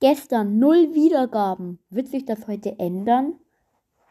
Gestern null Wiedergaben. Wird sich das heute ändern?